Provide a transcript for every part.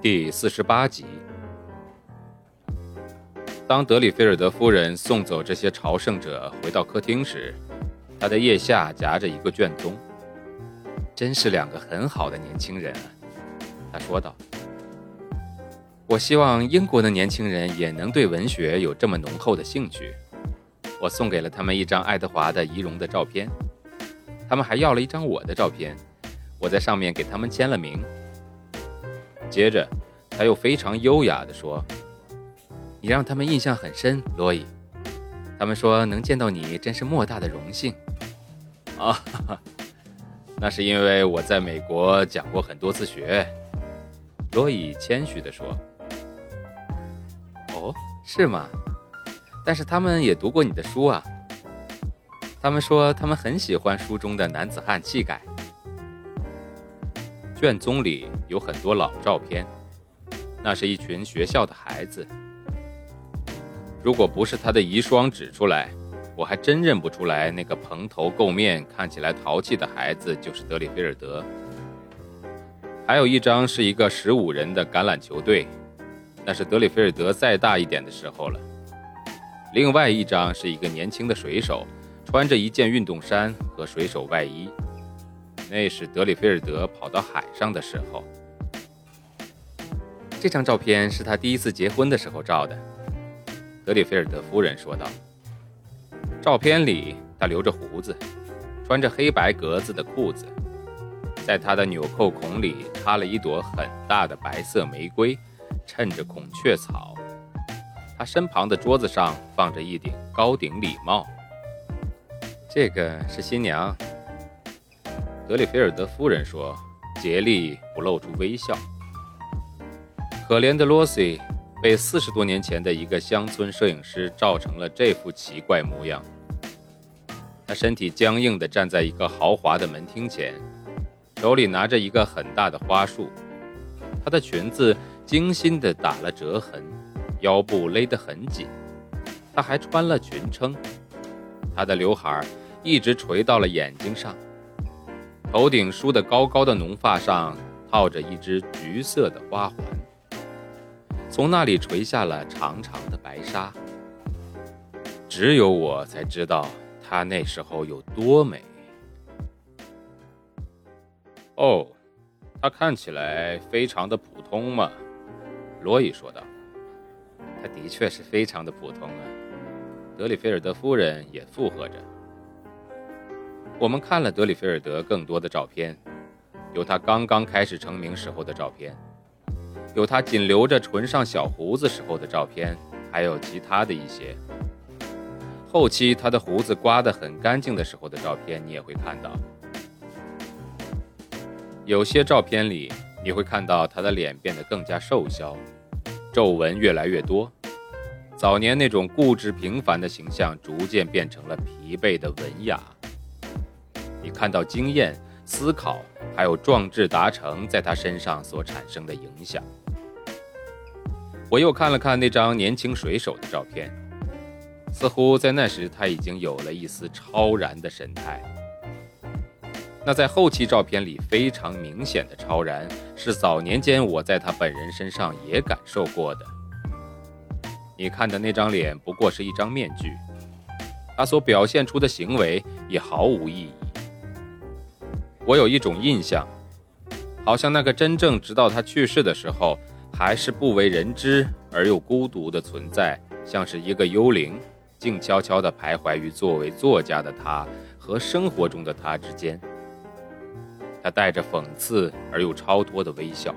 第四十八集。当德里菲尔德夫人送走这些朝圣者回到客厅时，她的腋下夹着一个卷宗。真是两个很好的年轻人啊，她说道。我希望英国的年轻人也能对文学有这么浓厚的兴趣。我送给了他们一张爱德华的仪容的照片，他们还要了一张我的照片，我在上面给他们签了名。接着，他又非常优雅地说。你让他们印象很深，罗伊。他们说能见到你真是莫大的荣幸。啊，那是因为我在美国讲过很多次学。罗伊谦虚地说。哦，是吗？但是他们也读过你的书啊。他们说他们很喜欢书中的男子汉气概。卷宗里有很多老照片，那是一群学校的孩子。如果不是他的遗孀指出来，我还真认不出来那个蓬头垢面、看起来淘气的孩子就是德里菲尔德。还有一张是一个十五人的橄榄球队，那是德里菲尔德再大一点的时候了。另外一张是一个年轻的水手，穿着一件运动衫和水手外衣，那是德里菲尔德跑到海上的时候。这张照片是他第一次结婚的时候照的。德里菲尔德夫人说道：“照片里，他留着胡子，穿着黑白格子的裤子，在他的纽扣孔里插了一朵很大的白色玫瑰，衬着孔雀草。他身旁的桌子上放着一顶高顶礼帽。这个是新娘。”德里菲尔德夫人说，竭力不露出微笑。可怜的罗西。被四十多年前的一个乡村摄影师照成了这副奇怪模样。他身体僵硬地站在一个豪华的门厅前，手里拿着一个很大的花束。她的裙子精心地打了折痕，腰部勒得很紧。她还穿了裙撑。她的刘海一直垂到了眼睛上，头顶梳得高高的浓发上套着一只橘色的花环。从那里垂下了长长的白纱，只有我才知道她那时候有多美。哦，她看起来非常的普通嘛，罗伊说道。她的确是非常的普通啊，德里菲尔德夫人也附和着。我们看了德里菲尔德更多的照片，有他刚刚开始成名时候的照片。有他仅留着唇上小胡子时候的照片，还有其他的一些。后期他的胡子刮得很干净的时候的照片，你也会看到。有些照片里，你会看到他的脸变得更加瘦削，皱纹越来越多。早年那种固执平凡的形象，逐渐变成了疲惫的文雅。你看到经验、思考。还有壮志达成在他身上所产生的影响。我又看了看那张年轻水手的照片，似乎在那时他已经有了一丝超然的神态。那在后期照片里非常明显的超然，是早年间我在他本人身上也感受过的。你看的那张脸不过是一张面具，他所表现出的行为也毫无意义。我有一种印象，好像那个真正直到他去世的时候还是不为人知而又孤独的存在，像是一个幽灵，静悄悄地徘徊于作为作家的他和生活中的他之间。他带着讽刺而又超脱的微笑。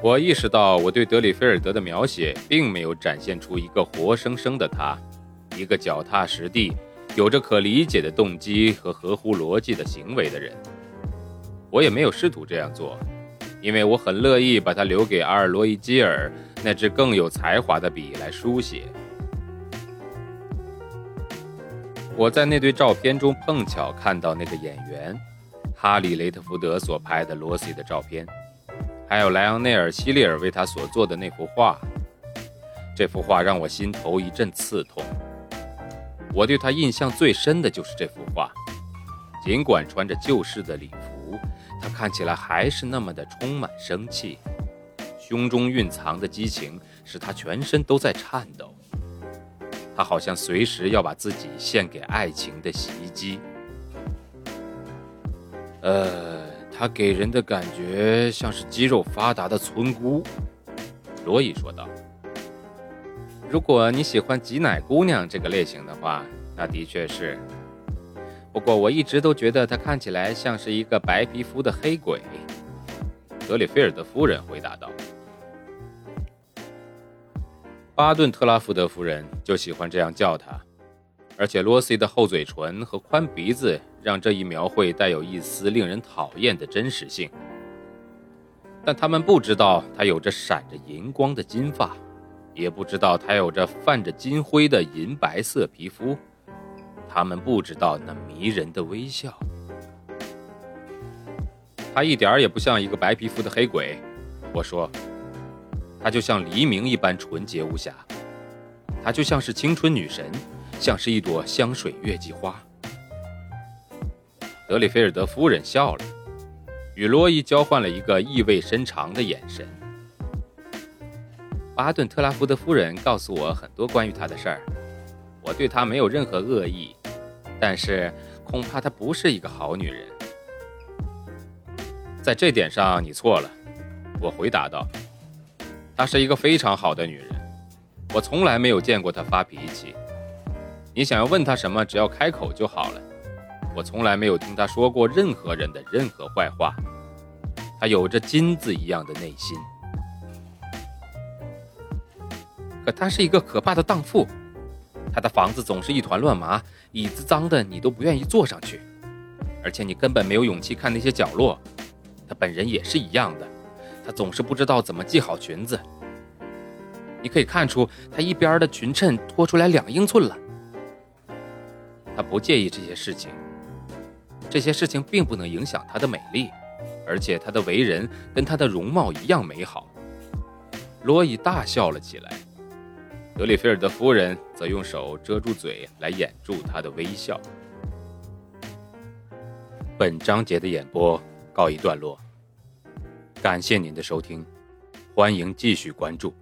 我意识到我对德里菲尔德的描写并没有展现出一个活生生的他，一个脚踏实地。有着可理解的动机和合乎逻辑的行为的人。我也没有试图这样做，因为我很乐意把它留给阿尔罗伊基尔那支更有才华的笔来书写。我在那堆照片中碰巧看到那个演员哈里·雷特福德所拍的罗西的照片，还有莱昂内尔·希利尔为他所做的那幅画。这幅画让我心头一阵刺痛。我对他印象最深的就是这幅画，尽管穿着旧式的礼服，他看起来还是那么的充满生气，胸中蕴藏的激情使他全身都在颤抖。他好像随时要把自己献给爱情的袭击。呃，他给人的感觉像是肌肉发达的村姑。罗伊说道。如果你喜欢挤奶姑娘这个类型的话，那的确是。不过我一直都觉得她看起来像是一个白皮肤的黑鬼。德里菲尔德夫人回答道：“巴顿特拉福德夫人就喜欢这样叫她，而且罗西的厚嘴唇和宽鼻子让这一描绘带有一丝令人讨厌的真实性。但他们不知道她有着闪着银光的金发。”也不知道他有着泛着金灰的银白色皮肤，他们不知道那迷人的微笑。他一点也不像一个白皮肤的黑鬼，我说，他就像黎明一般纯洁无瑕，他就像是青春女神，像是一朵香水月季花。德里菲尔德夫人笑了，与罗伊交换了一个意味深长的眼神。巴顿特拉福德夫人告诉我很多关于她的事儿，我对她没有任何恶意，但是恐怕她不是一个好女人。在这点上你错了，我回答道。她是一个非常好的女人，我从来没有见过她发脾气。你想要问她什么，只要开口就好了。我从来没有听她说过任何人的任何坏话。她有着金子一样的内心。可她是一个可怕的荡妇，她的房子总是一团乱麻，椅子脏的你都不愿意坐上去，而且你根本没有勇气看那些角落。她本人也是一样的，她总是不知道怎么系好裙子。你可以看出她一边的裙衬拖出来两英寸了。她不介意这些事情，这些事情并不能影响她的美丽，而且她的为人跟她的容貌一样美好。罗伊大笑了起来。德里菲尔德夫人则用手遮住嘴来掩住她的微笑。本章节的演播告一段落，感谢您的收听，欢迎继续关注。